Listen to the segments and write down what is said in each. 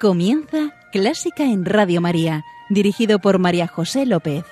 Comienza Clásica en Radio María, dirigido por María José López.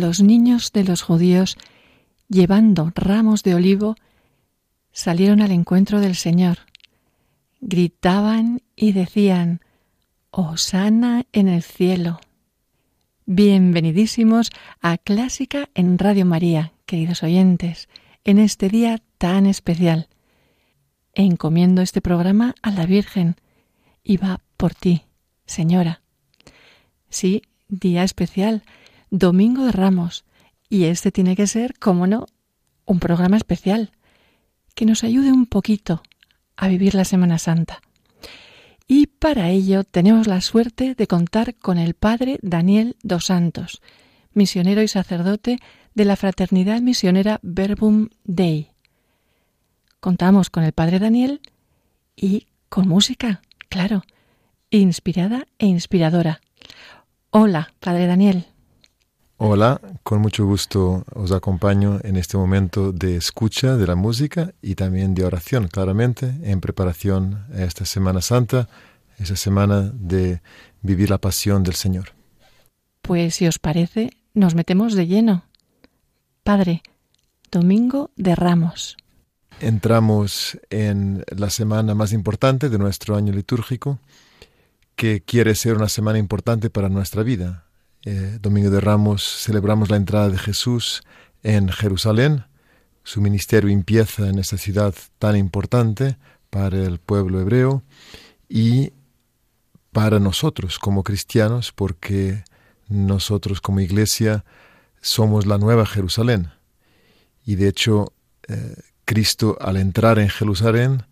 Los niños de los judíos, llevando ramos de olivo, salieron al encuentro del Señor. Gritaban y decían, Osana en el cielo. Bienvenidísimos a Clásica en Radio María, queridos oyentes, en este día tan especial. Encomiendo este programa a la Virgen y va por ti, Señora. Sí, día especial, Domingo de Ramos. Y este tiene que ser, como no, un programa especial que nos ayude un poquito a vivir la Semana Santa. Y para ello tenemos la suerte de contar con el Padre Daniel dos Santos, misionero y sacerdote de la Fraternidad Misionera Verbum Dei. Contamos con el Padre Daniel y con música, claro, inspirada e inspiradora. Hola, Padre Daniel. Hola, con mucho gusto os acompaño en este momento de escucha de la música y también de oración, claramente, en preparación a esta Semana Santa, esa semana de vivir la pasión del Señor. Pues si os parece, nos metemos de lleno. Padre, Domingo de Ramos. Entramos en la semana más importante de nuestro año litúrgico, que quiere ser una semana importante para nuestra vida, eh, Domingo de Ramos celebramos la entrada de Jesús en Jerusalén. Su ministerio empieza en esta ciudad tan importante para el pueblo hebreo y para nosotros como cristianos, porque nosotros como iglesia somos la nueva Jerusalén. Y de hecho, eh, Cristo al entrar en Jerusalén,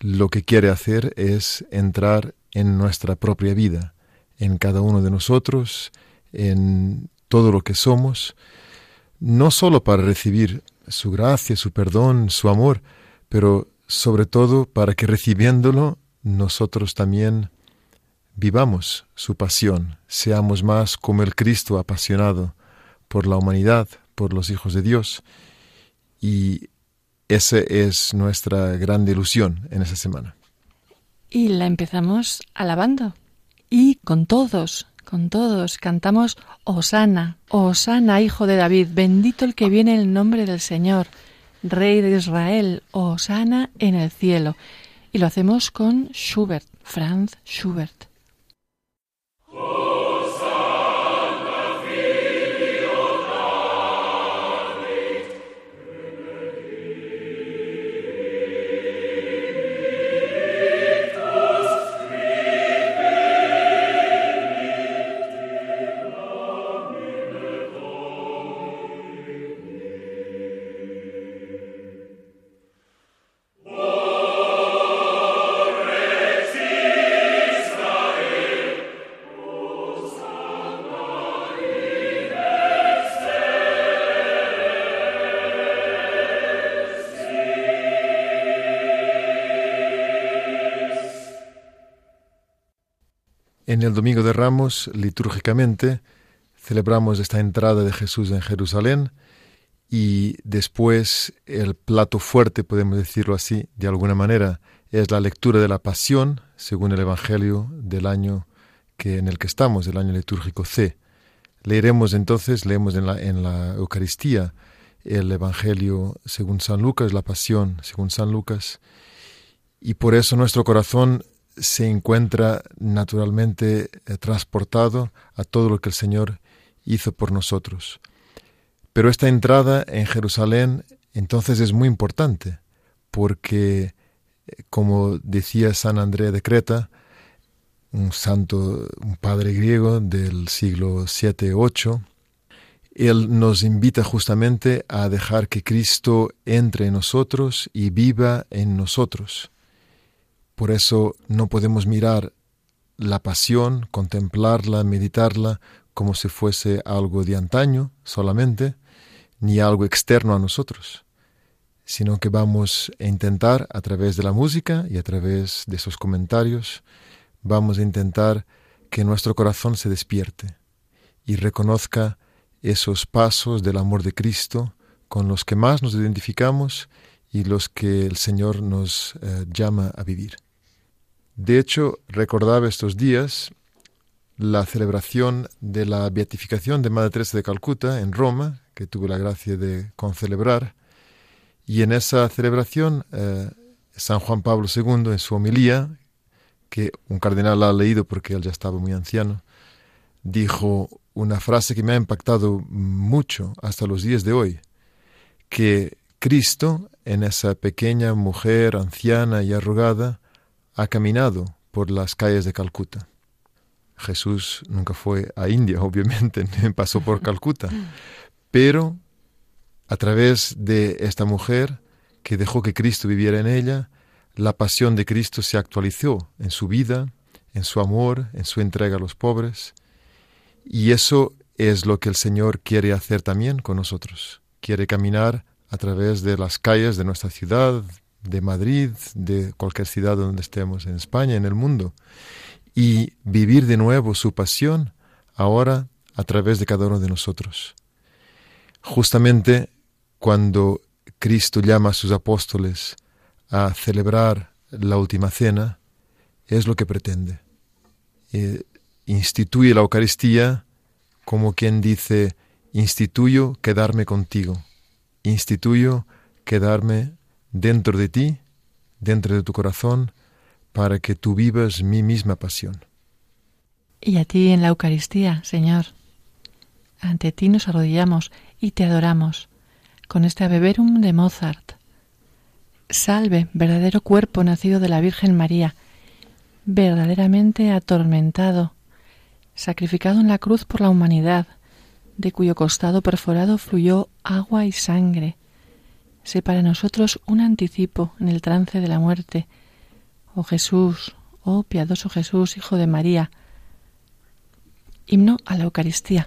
lo que quiere hacer es entrar en nuestra propia vida, en cada uno de nosotros, en todo lo que somos, no sólo para recibir su gracia, su perdón, su amor, pero sobre todo para que recibiéndolo nosotros también vivamos su pasión, seamos más como el Cristo apasionado por la humanidad, por los hijos de Dios. Y esa es nuestra gran ilusión en esa semana. Y la empezamos alabando y con todos, con todos cantamos Osana, Osana, hijo de David, bendito el que viene en el nombre del Señor, Rey de Israel, Osana en el cielo. Y lo hacemos con Schubert, Franz Schubert. El Domingo de Ramos, litúrgicamente, celebramos esta entrada de Jesús en Jerusalén y después el plato fuerte, podemos decirlo así, de alguna manera, es la lectura de la Pasión, según el Evangelio del año que, en el que estamos, el año litúrgico C. Leeremos entonces, leemos en la, en la Eucaristía el Evangelio según San Lucas, la Pasión según San Lucas, y por eso nuestro corazón se encuentra naturalmente eh, transportado a todo lo que el Señor hizo por nosotros. Pero esta entrada en Jerusalén Entonces es muy importante, porque, eh, como decía San Andrea de Creta, un santo, un padre griego del siglo 7-8, él nos invita justamente a dejar que Cristo entre en nosotros y viva en nosotros. Por eso no podemos mirar la pasión, contemplarla, meditarla como si fuese algo de antaño solamente, ni algo externo a nosotros, sino que vamos a intentar a través de la música y a través de esos comentarios, vamos a intentar que nuestro corazón se despierte y reconozca esos pasos del amor de Cristo con los que más nos identificamos y los que el Señor nos eh, llama a vivir. De hecho, recordaba estos días la celebración de la beatificación de Madre Teresa de Calcuta en Roma, que tuve la gracia de concelebrar, y en esa celebración eh, San Juan Pablo II, en su homilía, que un cardenal ha leído porque él ya estaba muy anciano, dijo una frase que me ha impactado mucho hasta los días de hoy, que Cristo, en esa pequeña mujer anciana y arrugada, ha caminado por las calles de Calcuta. Jesús nunca fue a India, obviamente, pasó por Calcuta, pero a través de esta mujer que dejó que Cristo viviera en ella, la pasión de Cristo se actualizó en su vida, en su amor, en su entrega a los pobres, y eso es lo que el Señor quiere hacer también con nosotros. Quiere caminar a través de las calles de nuestra ciudad, de Madrid, de cualquier ciudad donde estemos, en España, en el mundo, y vivir de nuevo su pasión ahora a través de cada uno de nosotros. Justamente cuando Cristo llama a sus apóstoles a celebrar la última cena, es lo que pretende. Eh, instituye la Eucaristía como quien dice, instituyo quedarme contigo, instituyo quedarme dentro de ti, dentro de tu corazón, para que tú vivas mi misma pasión. Y a ti en la Eucaristía, Señor. Ante ti nos arrodillamos y te adoramos con este Abeberum de Mozart. Salve, verdadero cuerpo nacido de la Virgen María, verdaderamente atormentado, sacrificado en la cruz por la humanidad, de cuyo costado perforado fluyó agua y sangre, sé para nosotros un anticipo en el trance de la muerte. Oh Jesús, oh piadoso Jesús, Hijo de María. Himno a la Eucaristía.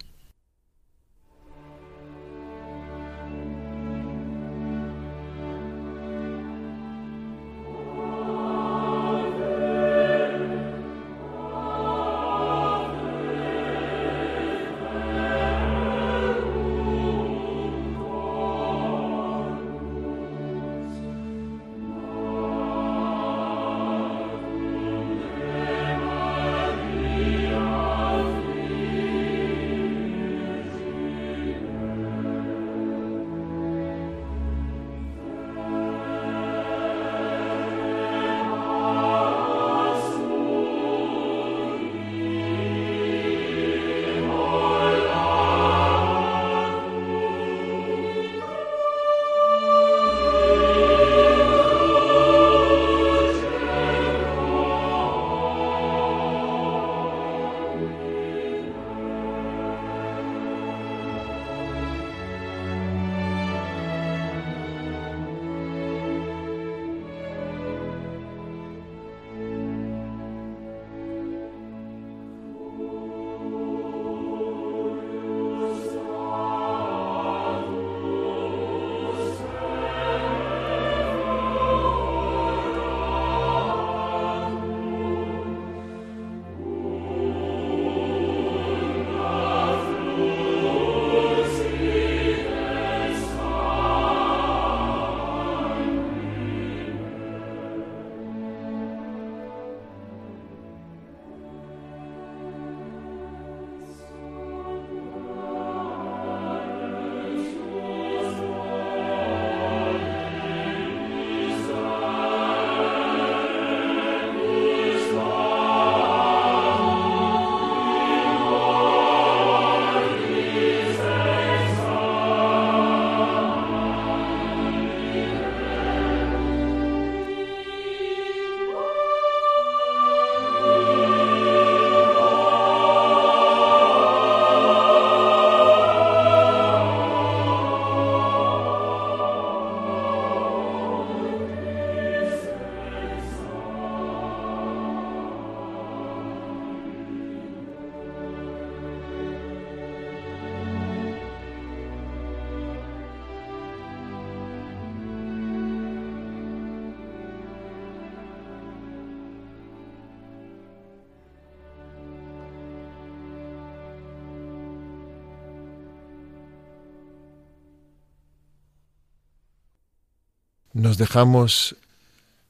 Dejamos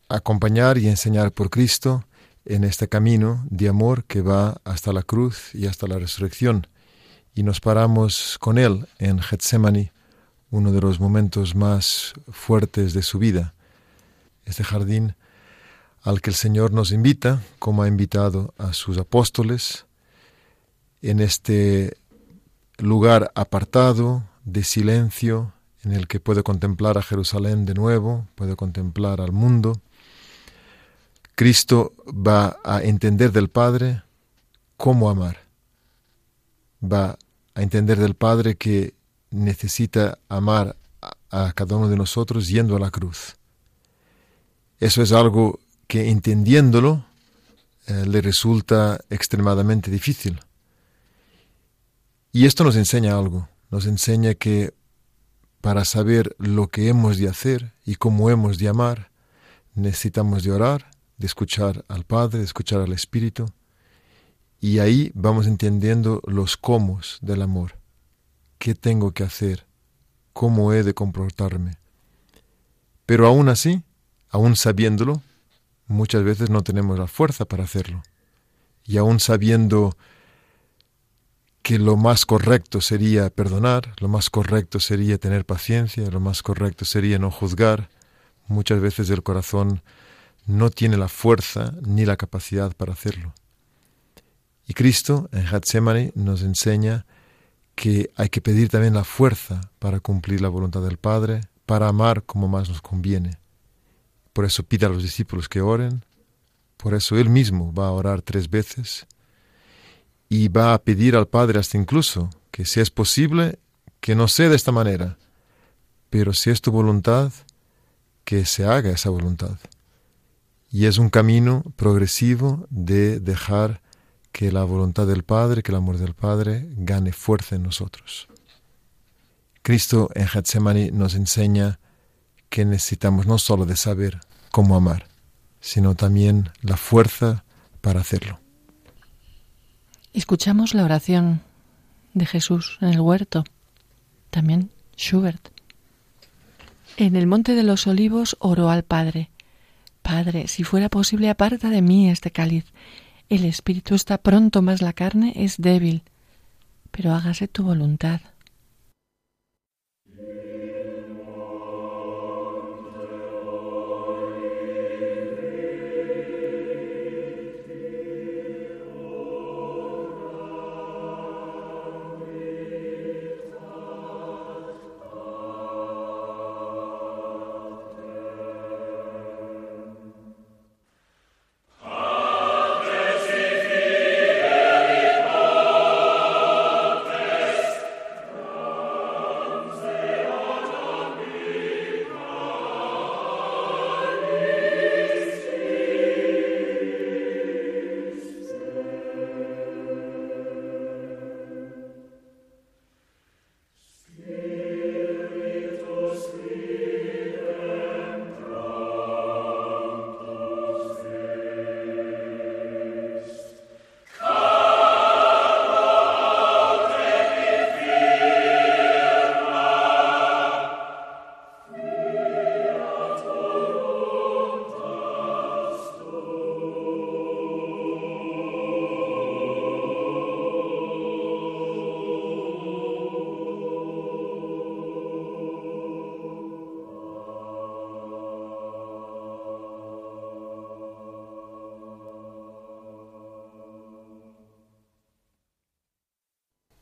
acompañar y enseñar por Cristo en este camino de amor que va hasta la cruz y hasta la resurrección. Y nos paramos con Él en Getsemaní, uno de los momentos más fuertes de su vida. Este jardín al que el Señor nos invita, como ha invitado a sus apóstoles, en este lugar apartado, de silencio, en el que puede contemplar a Jerusalén de nuevo, puede contemplar al mundo. Cristo va a entender del Padre cómo amar. Va a entender del Padre que necesita amar a cada uno de nosotros yendo a la cruz. Eso es algo que entendiéndolo eh, le resulta extremadamente difícil. Y esto nos enseña algo, nos enseña que para saber lo que hemos de hacer y cómo hemos de amar, necesitamos de orar, de escuchar al Padre, de escuchar al Espíritu, y ahí vamos entendiendo los cómo del amor. ¿Qué tengo que hacer? ¿Cómo he de comportarme? Pero aún así, aún sabiéndolo, muchas veces no tenemos la fuerza para hacerlo. Y aún sabiendo que lo más correcto sería perdonar, lo más correcto sería tener paciencia, lo más correcto sería no juzgar. Muchas veces el corazón no tiene la fuerza ni la capacidad para hacerlo. Y Cristo en Getsemaní nos enseña que hay que pedir también la fuerza para cumplir la voluntad del Padre, para amar como más nos conviene. Por eso pide a los discípulos que oren, por eso Él mismo va a orar tres veces y va a pedir al Padre hasta incluso que si es posible, que no sea de esta manera, pero si es tu voluntad, que se haga esa voluntad. Y es un camino progresivo de dejar que la voluntad del Padre, que el amor del Padre gane fuerza en nosotros. Cristo en Getsemaní nos enseña que necesitamos no solo de saber cómo amar, sino también la fuerza para hacerlo. Escuchamos la oración de Jesús en el huerto, también Schubert. En el monte de los olivos oró al Padre. Padre, si fuera posible, aparta de mí este cáliz. El espíritu está pronto, mas la carne es débil. Pero hágase tu voluntad.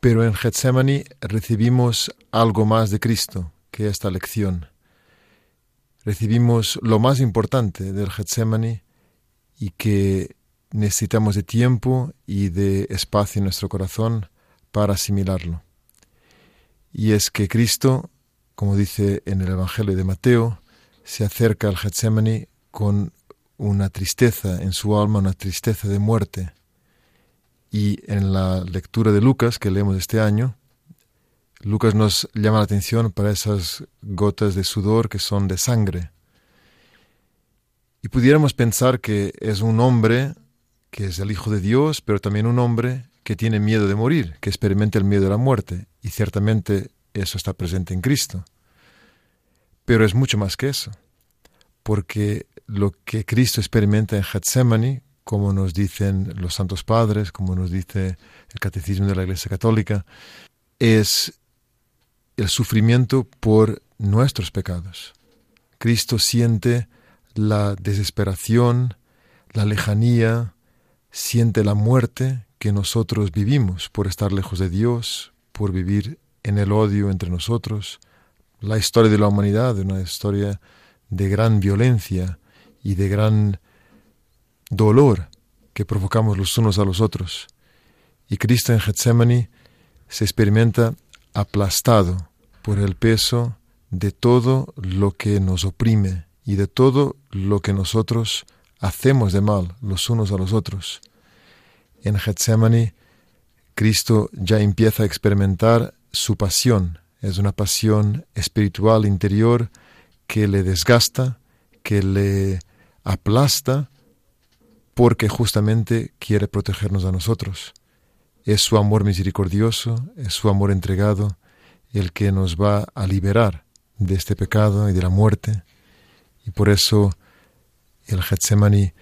Pero en Getsemaní recibimos algo más de Cristo que esta lección. Recibimos lo más importante del Getsemaní y que necesitamos de tiempo y de espacio en nuestro corazón para asimilarlo. Y es que Cristo, como dice en el Evangelio de Mateo, se acerca al Getsemaní con una tristeza en su alma, una tristeza de muerte, y en la lectura de Lucas que leemos este año, Lucas nos llama la atención para esas gotas de sudor que son de sangre. Y pudiéramos pensar que es un hombre que es el Hijo de Dios, pero también un hombre que tiene miedo de morir, que experimenta el miedo de la muerte. Y ciertamente eso está presente en Cristo. Pero es mucho más que eso. porque lo que Cristo experimenta en Getsemaní, como nos dicen los santos padres, como nos dice el catecismo de la Iglesia Católica, es el sufrimiento por nuestros pecados. Cristo siente la desesperación, la lejanía, siente la muerte que nosotros vivimos por estar lejos de Dios, por vivir en el odio entre nosotros. La historia de la humanidad es una historia de gran violencia y de gran dolor que provocamos los unos a los otros. Y Cristo en Getsemaní se experimenta aplastado por el peso de todo lo que nos oprime y de todo lo que nosotros hacemos de mal los unos a los otros. En Getsemaní, Cristo ya empieza a experimentar su pasión. Es una pasión espiritual interior que le desgasta, que le aplasta, porque justamente quiere protegernos a nosotros. Es su amor misericordioso, es su amor entregado, el que nos va a liberar de este pecado y de la muerte. Y por eso el Getsemani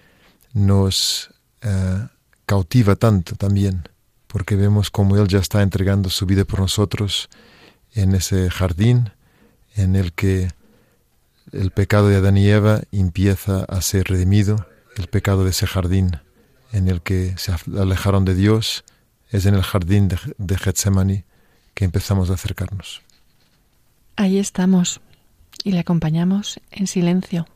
nos eh, cautiva tanto también, porque vemos como Él ya está entregando su vida por nosotros en ese jardín en el que el pecado de Adán y Eva empieza a ser redimido, el pecado de ese jardín en el que se alejaron de Dios, es en el jardín de, de que empezamos a acercarnos. Ahí estamos y le acompañamos en silencio.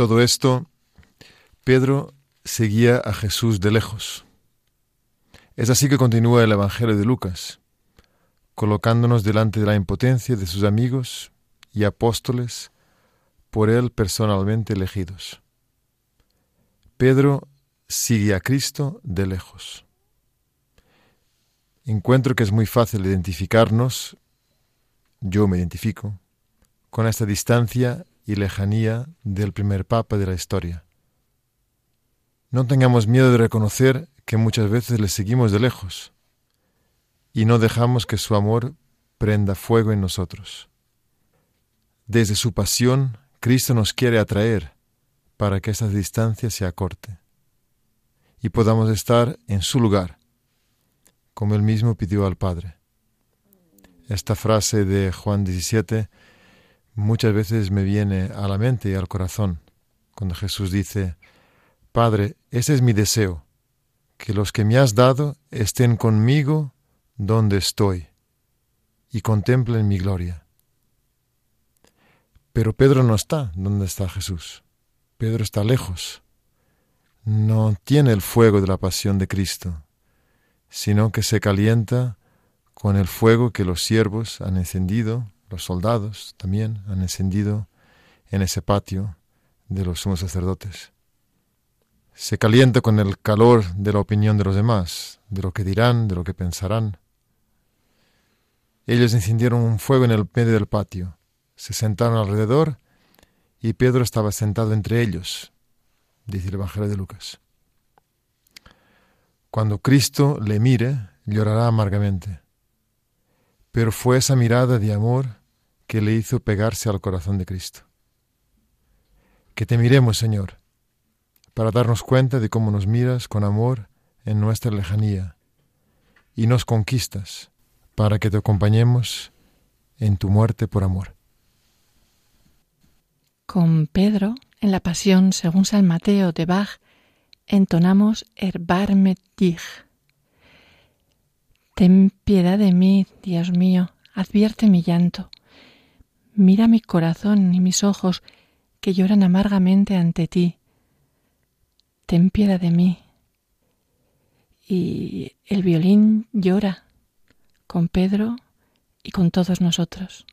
Todo esto, Pedro seguía a Jesús de lejos. Es así que continúa el Evangelio de Lucas, colocándonos delante de la impotencia de sus amigos y apóstoles por él personalmente elegidos. Pedro sigue a Cristo de lejos. Encuentro que es muy fácil identificarnos, yo me identifico, con esta distancia y lejanía del primer papa de la historia. No tengamos miedo de reconocer que muchas veces le seguimos de lejos y no dejamos que su amor prenda fuego en nosotros. Desde su pasión, Cristo nos quiere atraer para que esa distancia se acorte y podamos estar en su lugar, como él mismo pidió al Padre. Esta frase de Juan 17 muchas veces me viene a la mente y al corazón cuando Jesús dice, Padre, ese es mi deseo, que los que me has dado estén conmigo donde estoy y contemplen mi gloria. Pero Pedro no está donde está Jesús. Pedro está lejos. No tiene el fuego de la pasión de Cristo, sino que se calienta con el fuego que los siervos han encendido los soldados también han encendido en ese patio de los sumos sacerdotes. Se calienta con el calor de la opinión de los demás, de lo que dirán, de lo que pensarán. Ellos encendieron un fuego en el medio del patio, se sentaron alrededor y Pedro estaba sentado entre ellos, dice el Evangelio de Lucas. Cuando Cristo le mire, llorará amargamente. Pero fue esa mirada de amor que le hizo pegarse al corazón de Cristo. Que te miremos, Señor, para darnos cuenta de cómo nos miras con amor en nuestra lejanía y nos conquistas para que te acompañemos en tu muerte por amor. Con Pedro, en la Pasión según San Mateo de Bach, entonamos Erbarme dich. Ten piedad de mí, Dios mío, advierte mi llanto. Mira mi corazón y mis ojos que lloran amargamente ante ti. Ten piedad de mí. Y el violín llora con Pedro y con todos nosotros.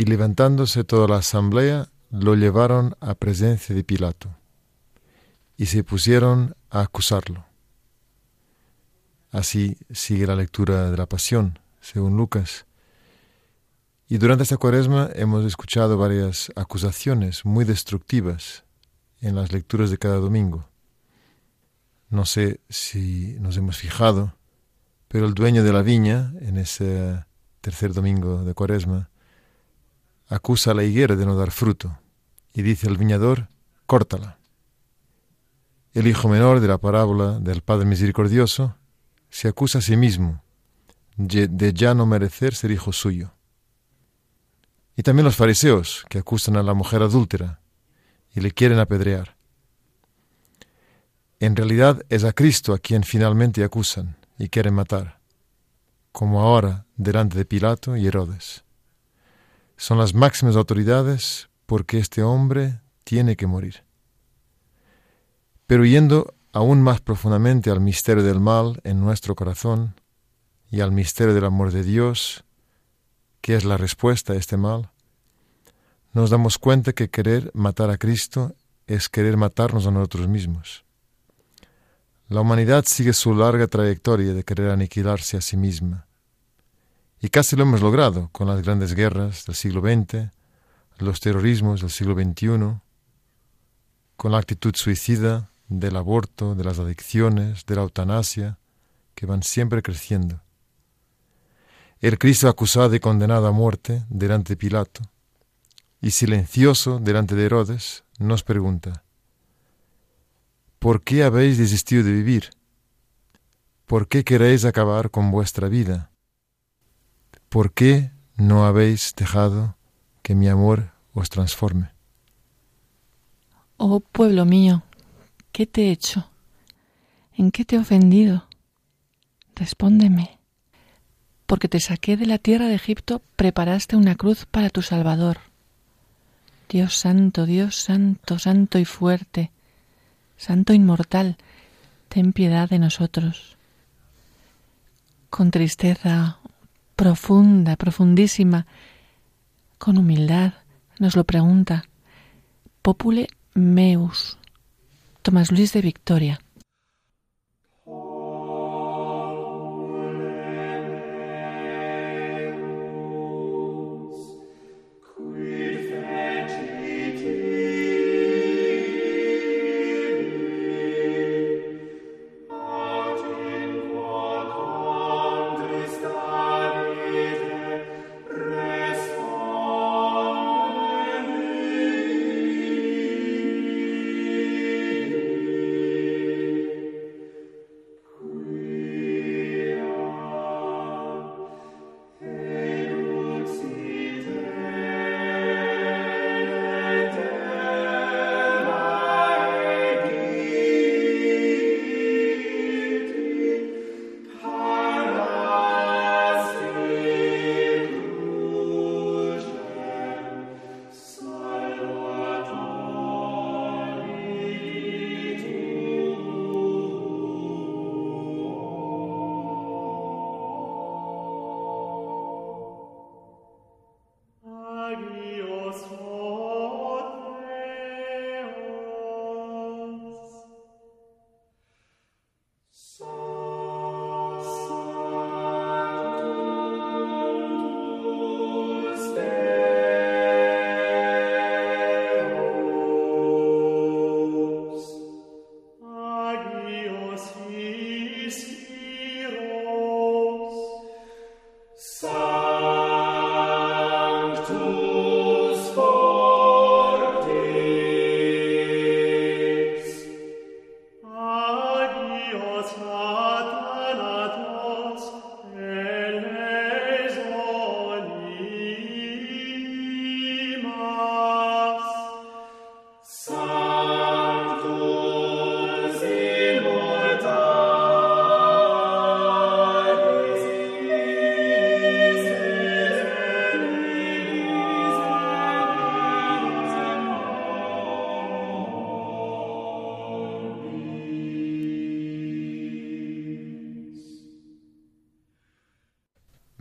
Y levantándose toda la asamblea, lo llevaron a presencia de Pilato y se pusieron a acusarlo. Así sigue la lectura de la Pasión, según Lucas. Y durante esta cuaresma hemos escuchado varias acusaciones muy destructivas en las lecturas de cada domingo. No sé si nos hemos fijado, pero el dueño de la viña, en ese tercer domingo de cuaresma, acusa a la higuera de no dar fruto y dice al viñador, córtala. El hijo menor de la parábola del Padre Misericordioso se acusa a sí mismo de ya no merecer ser hijo suyo. Y también los fariseos, que acusan a la mujer adúltera y le quieren apedrear. En realidad es a Cristo a quien finalmente acusan y quieren matar, como ahora delante de Pilato y Herodes. Son las máximas autoridades porque este hombre tiene que morir. Pero yendo aún más profundamente al misterio del mal en nuestro corazón y al misterio del amor de Dios, que es la respuesta a este mal, nos damos cuenta que querer matar a Cristo es querer matarnos a nosotros mismos. La humanidad sigue su larga trayectoria de querer aniquilarse a sí misma. Y casi lo hemos logrado con las grandes guerras del siglo XX, los terrorismos del siglo XXI, con la actitud suicida del aborto, de las adicciones, de la eutanasia, que van siempre creciendo. El Cristo acusado y condenado a muerte delante de Pilato, y silencioso delante de Herodes, nos pregunta, ¿por qué habéis desistido de vivir? ¿Por qué queréis acabar con vuestra vida? ¿Por qué no habéis dejado que mi amor os transforme? Oh pueblo mío, ¿Qué te he hecho? ¿En qué te he ofendido? Respóndeme. Porque te saqué de la tierra de Egipto, preparaste una cruz para tu Salvador. Dios santo, Dios santo, santo y fuerte, santo inmortal, ten piedad de nosotros. Con tristeza profunda, profundísima, con humildad, nos lo pregunta. Popule meus, Tomás Luis de Victoria.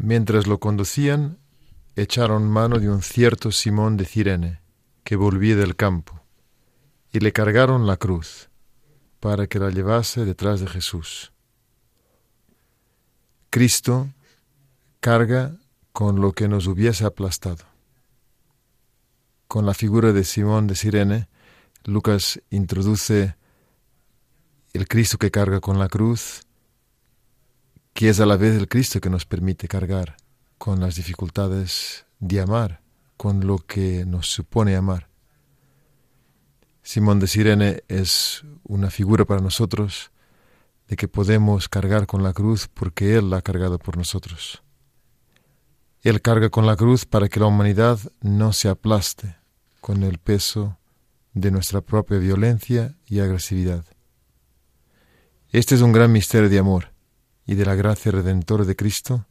Mientras lo conducían, echaron mano de un cierto Simón de Cirene, que volvía del campo, y le cargaron la cruz, para que la llevase detrás de Jesús. Cristo carga con lo que nos hubiese aplastado. Con la figura de Simón de Sirene, Lucas introduce el Cristo que carga con la cruz, que es a la vez el Cristo que nos permite cargar con las dificultades de amar, con lo que nos supone amar. Simón de Sirene es una figura para nosotros de que podemos cargar con la cruz porque Él la ha cargado por nosotros. Él carga con la cruz para que la humanidad no se aplaste con el peso de nuestra propia violencia y agresividad. Este es un gran misterio de amor y de la gracia redentora de Cristo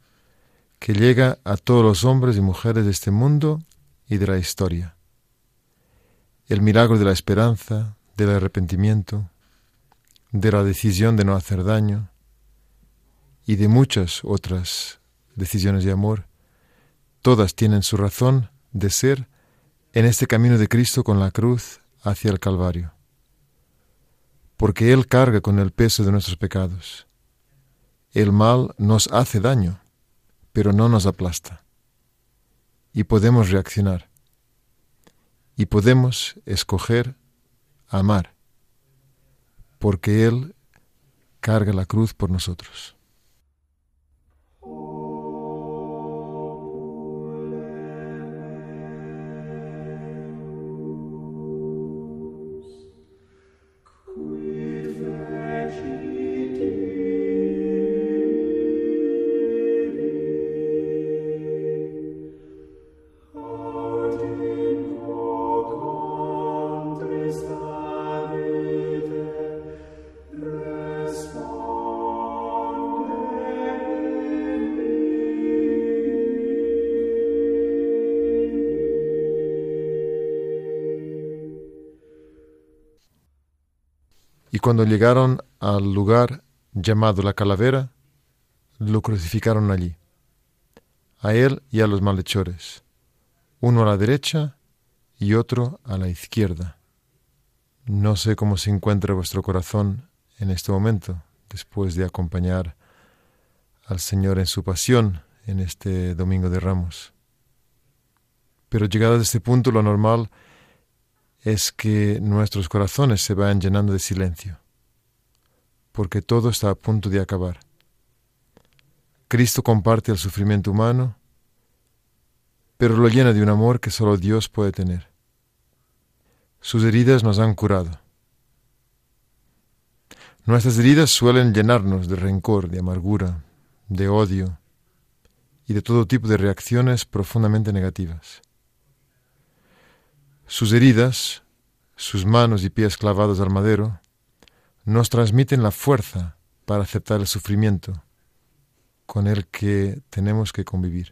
que llega a todos los hombres y mujeres de este mundo y de la historia. El milagro de la esperanza, del arrepentimiento, de la decisión de no hacer daño y de muchas otras decisiones de amor, todas tienen su razón de ser en este camino de Cristo con la cruz hacia el Calvario, porque Él carga con el peso de nuestros pecados. El mal nos hace daño, pero no nos aplasta. Y podemos reaccionar. Y podemos escoger amar porque Él carga la cruz por nosotros. Y cuando llegaron al lugar llamado la calavera, lo crucificaron allí, a él y a los malhechores, uno a la derecha y otro a la izquierda. No sé cómo se encuentra vuestro corazón en este momento, después de acompañar al Señor en su pasión en este Domingo de Ramos. Pero llegado a este punto, lo normal es que nuestros corazones se vayan llenando de silencio, porque todo está a punto de acabar. Cristo comparte el sufrimiento humano, pero lo llena de un amor que solo Dios puede tener. Sus heridas nos han curado. Nuestras heridas suelen llenarnos de rencor, de amargura, de odio y de todo tipo de reacciones profundamente negativas. Sus heridas, sus manos y pies clavados al madero, nos transmiten la fuerza para aceptar el sufrimiento con el que tenemos que convivir.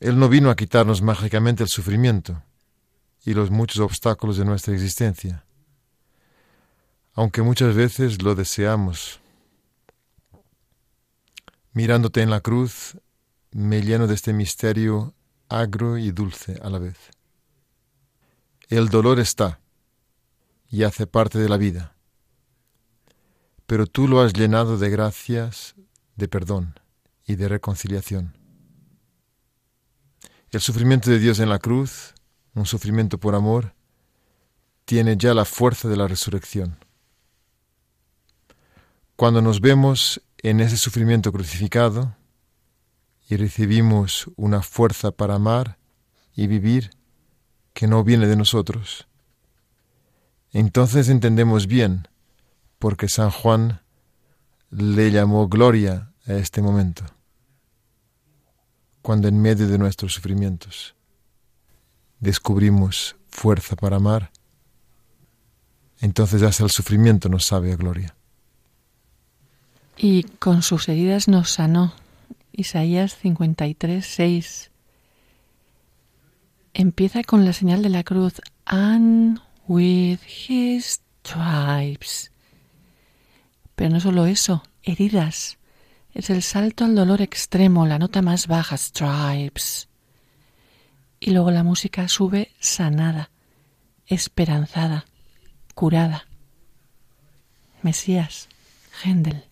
Él no vino a quitarnos mágicamente el sufrimiento y los muchos obstáculos de nuestra existencia, aunque muchas veces lo deseamos. Mirándote en la cruz, me lleno de este misterio agro y dulce a la vez. El dolor está y hace parte de la vida, pero tú lo has llenado de gracias, de perdón y de reconciliación. El sufrimiento de Dios en la cruz, un sufrimiento por amor, tiene ya la fuerza de la resurrección. Cuando nos vemos en ese sufrimiento crucificado y recibimos una fuerza para amar y vivir, que no viene de nosotros. Entonces entendemos bien porque San Juan le llamó gloria a este momento, cuando en medio de nuestros sufrimientos descubrimos fuerza para amar, entonces hasta el sufrimiento nos sabe a gloria. Y con sus heridas nos sanó. Isaías 53, 6 empieza con la señal de la cruz. And with his stripes. Pero no solo eso, heridas. Es el salto al dolor extremo, la nota más baja, stripes. Y luego la música sube sanada, esperanzada, curada. Mesías, Händel.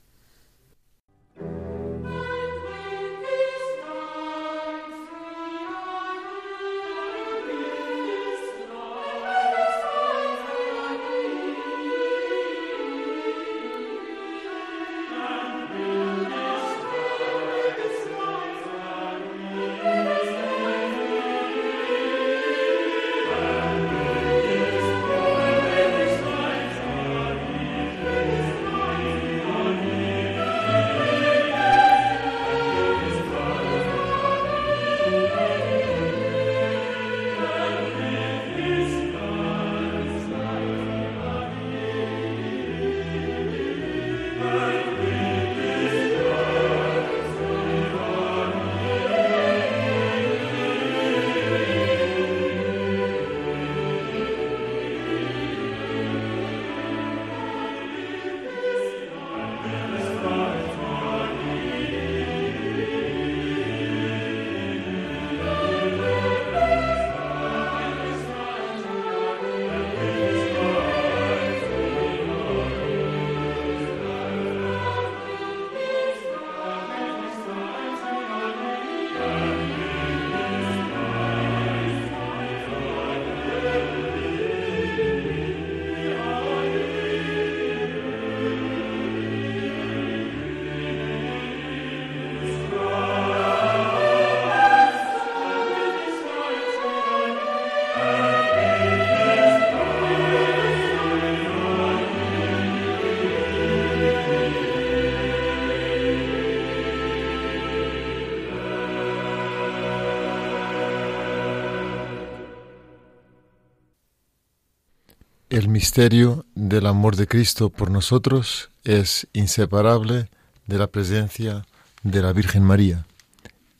Misterio del amor de Cristo por nosotros es inseparable de la presencia de la Virgen María.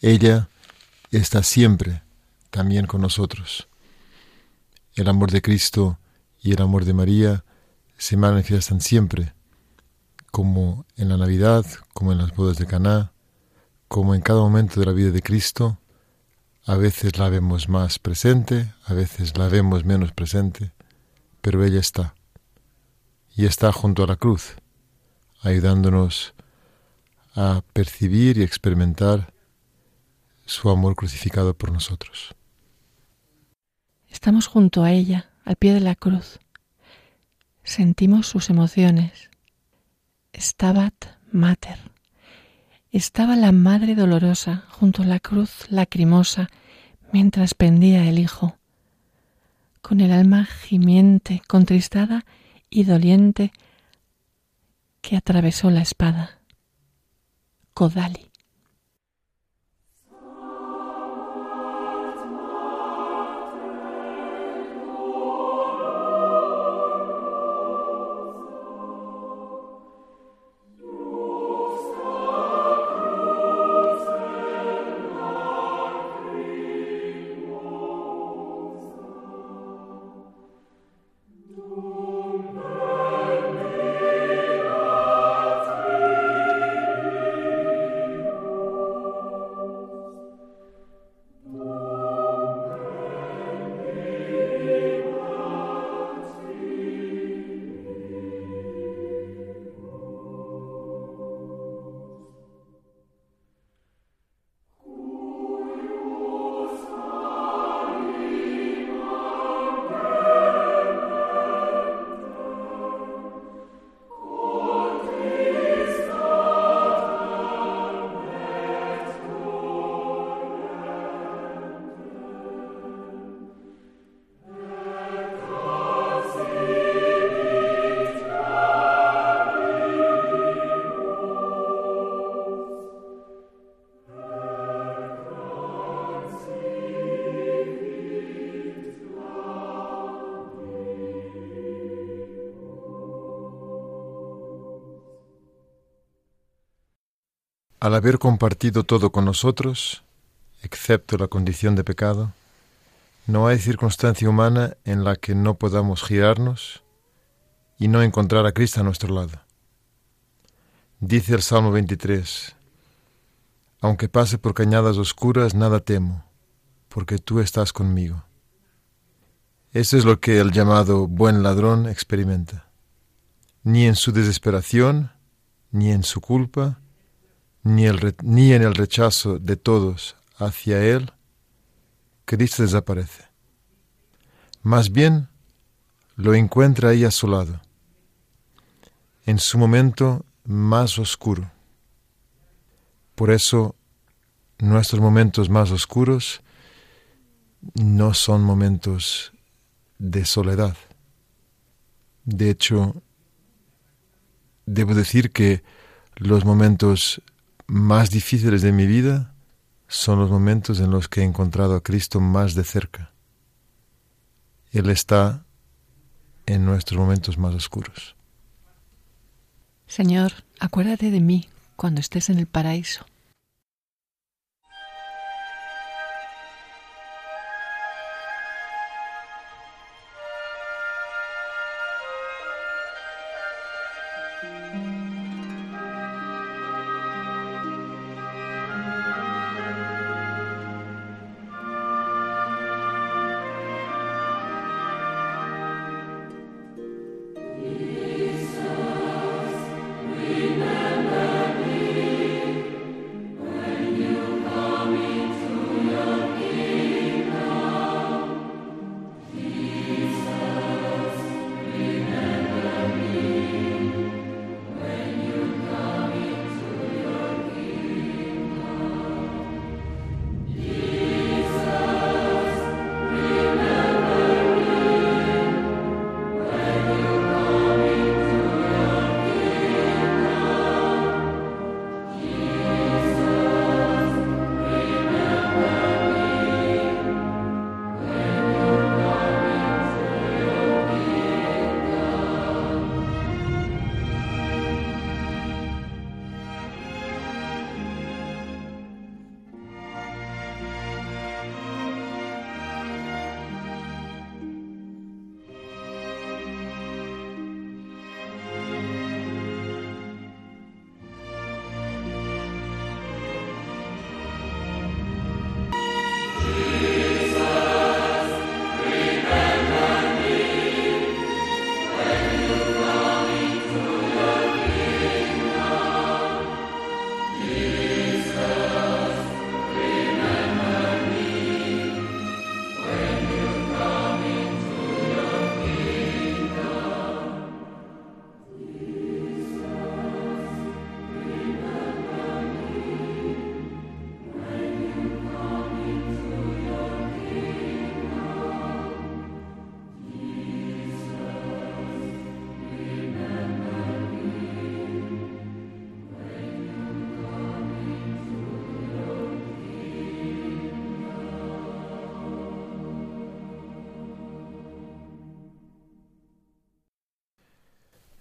Ella está siempre también con nosotros. El amor de Cristo y el amor de María se manifiestan siempre, como en la Navidad, como en las bodas de Caná, como en cada momento de la vida de Cristo. A veces la vemos más presente, a veces la vemos menos presente pero ella está. Y está junto a la cruz, ayudándonos a percibir y experimentar su amor crucificado por nosotros. Estamos junto a ella, al pie de la cruz. Sentimos sus emociones. Stabat Mater. Estaba la Madre Dolorosa junto a la cruz lacrimosa mientras pendía el Hijo con el alma gimiente, contristada y doliente que atravesó la espada. Kodali. Al haber compartido todo con nosotros, excepto la condición de pecado, no hay circunstancia humana en la que no podamos girarnos y no encontrar a Cristo a nuestro lado. Dice el Salmo 23, Aunque pase por cañadas oscuras, nada temo, porque tú estás conmigo. Eso es lo que el llamado buen ladrón experimenta. Ni en su desesperación, ni en su culpa, ni, ni en el rechazo de todos hacia él, Cristo desaparece. Más bien, lo encuentra ahí a su lado, en su momento más oscuro. Por eso, nuestros momentos más oscuros no son momentos de soledad. De hecho, debo decir que los momentos más difíciles de mi vida son los momentos en los que he encontrado a Cristo más de cerca. Él está en nuestros momentos más oscuros. Señor, acuérdate de mí cuando estés en el paraíso.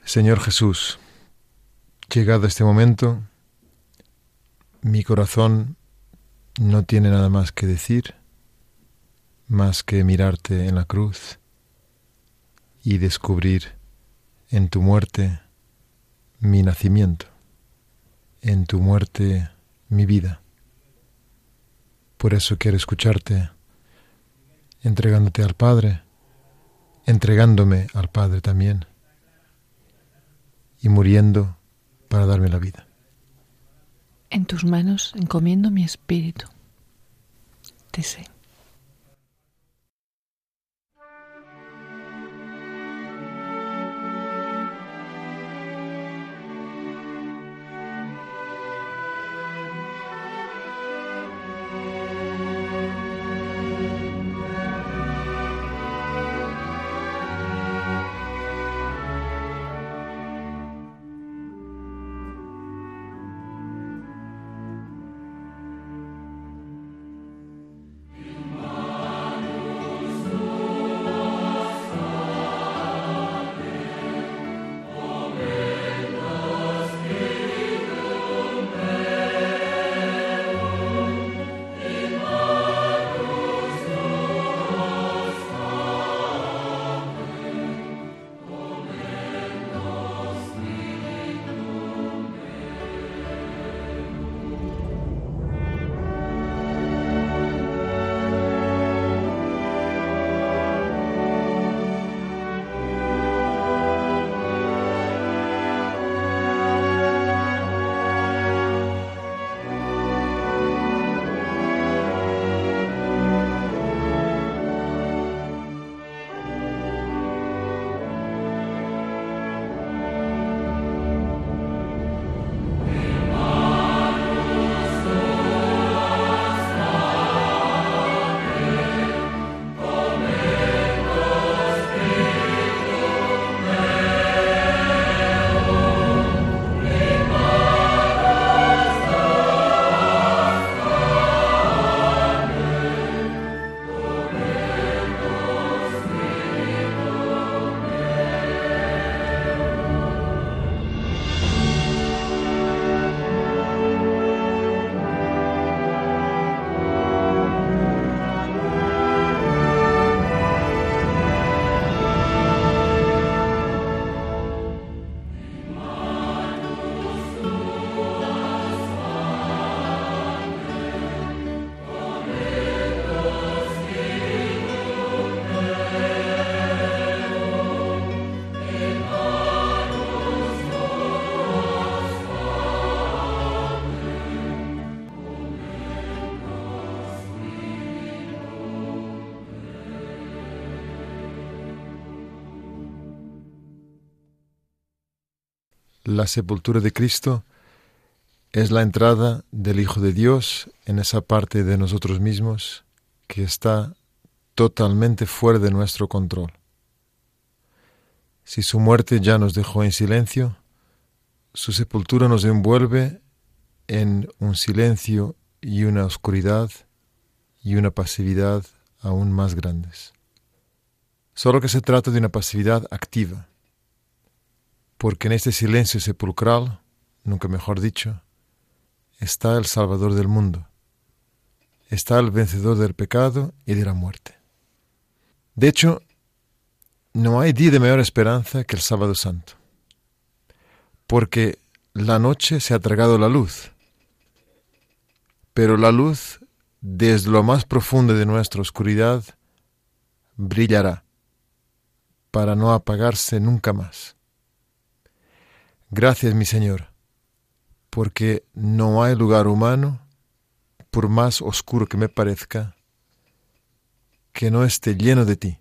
Señor Jesús, llegado este momento, mi corazón no tiene nada más que decir, más que mirarte en la cruz y descubrir en tu muerte mi nacimiento, en tu muerte mi vida. Por eso quiero escucharte, entregándote al Padre, entregándome al Padre también y muriendo para darme la vida. En tus manos encomiendo mi espíritu. Te sé. La sepultura de Cristo es la entrada del Hijo de Dios en esa parte de nosotros mismos que está totalmente fuera de nuestro control. Si su muerte ya nos dejó en silencio, su sepultura nos envuelve en un silencio y una oscuridad y una pasividad aún más grandes. Solo que se trata de una pasividad activa, porque en este silencio sepulcral, nunca mejor dicho, está el Salvador del mundo, está el vencedor del pecado y de la muerte. De hecho, no hay día de mayor esperanza que el sábado santo, porque la noche se ha tragado la luz, pero la luz desde lo más profundo de nuestra oscuridad brillará para no apagarse nunca más. Gracias, mi Señor, porque no hay lugar humano, por más oscuro que me parezca, que no esté lleno de ti.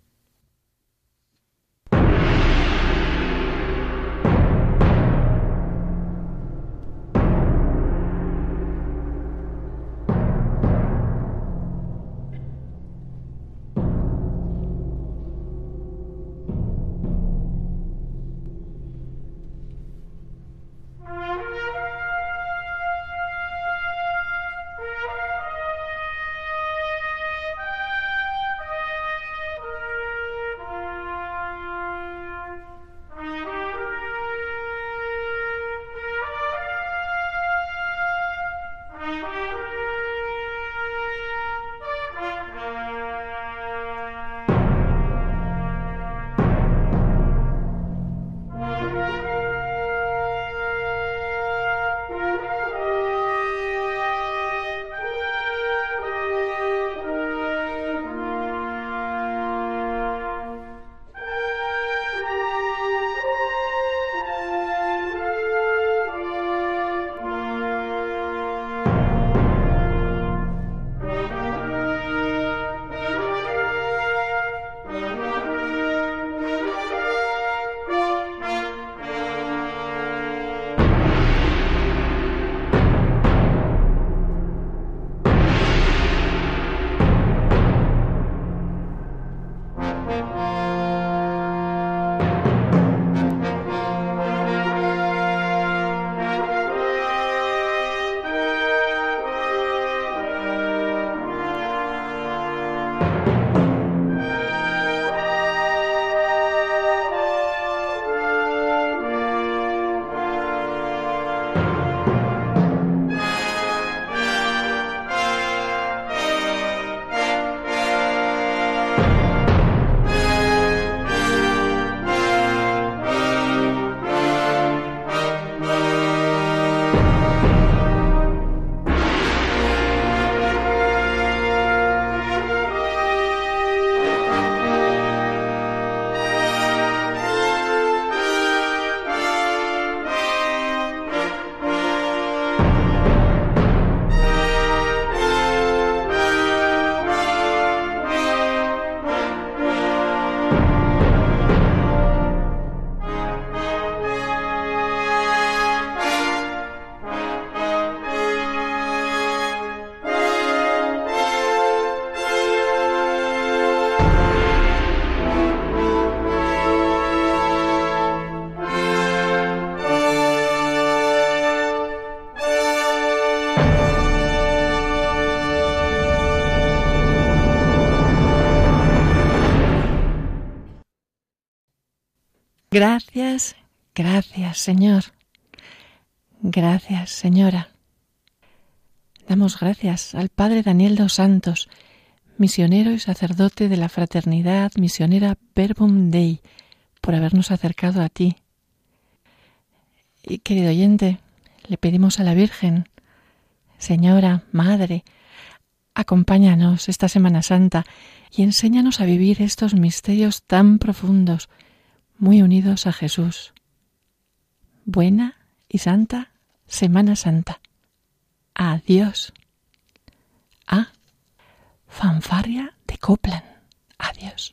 Gracias, gracias Señor. Gracias Señora. Damos gracias al Padre Daniel dos Santos, misionero y sacerdote de la Fraternidad Misionera Verbum Dei, por habernos acercado a ti. Y querido oyente, le pedimos a la Virgen, Señora, Madre, acompáñanos esta Semana Santa y enséñanos a vivir estos misterios tan profundos muy unidos a Jesús. Buena y santa Semana Santa. Adiós. A. Fanfarria de Copland. Adiós.